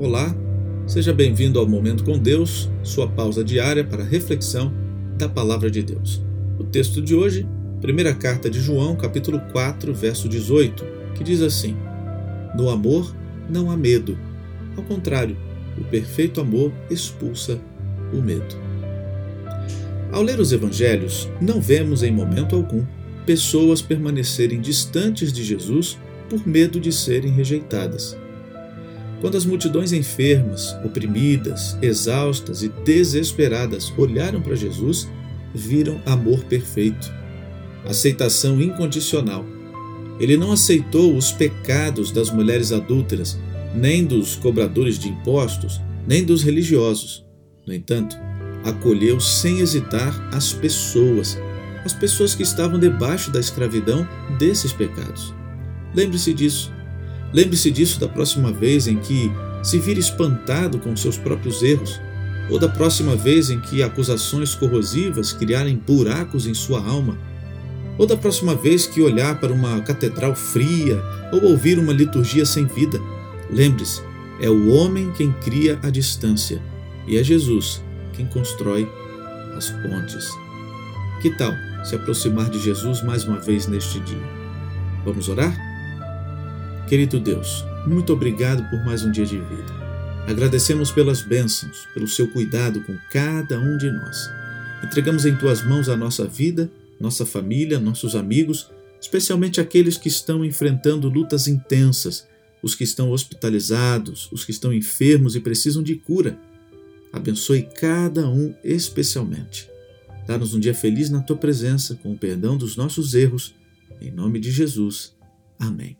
Olá, seja bem-vindo ao Momento com Deus, sua pausa diária para reflexão da Palavra de Deus. O texto de hoje, primeira carta de João, capítulo 4, verso 18, que diz assim: No amor não há medo. Ao contrário, o perfeito amor expulsa o medo. Ao ler os evangelhos, não vemos em momento algum pessoas permanecerem distantes de Jesus por medo de serem rejeitadas. Quando as multidões enfermas, oprimidas, exaustas e desesperadas olharam para Jesus, viram amor perfeito, aceitação incondicional. Ele não aceitou os pecados das mulheres adúlteras, nem dos cobradores de impostos, nem dos religiosos. No entanto, acolheu sem hesitar as pessoas, as pessoas que estavam debaixo da escravidão desses pecados. Lembre-se disso. Lembre-se disso da próxima vez em que se vir espantado com seus próprios erros, ou da próxima vez em que acusações corrosivas criarem buracos em sua alma, ou da próxima vez que olhar para uma catedral fria ou ouvir uma liturgia sem vida. Lembre-se, é o homem quem cria a distância e é Jesus quem constrói as pontes. Que tal se aproximar de Jesus mais uma vez neste dia? Vamos orar? Querido Deus, muito obrigado por mais um dia de vida. Agradecemos pelas bênçãos, pelo seu cuidado com cada um de nós. Entregamos em tuas mãos a nossa vida, nossa família, nossos amigos, especialmente aqueles que estão enfrentando lutas intensas, os que estão hospitalizados, os que estão enfermos e precisam de cura. Abençoe cada um especialmente. Dá-nos um dia feliz na tua presença, com o perdão dos nossos erros. Em nome de Jesus. Amém.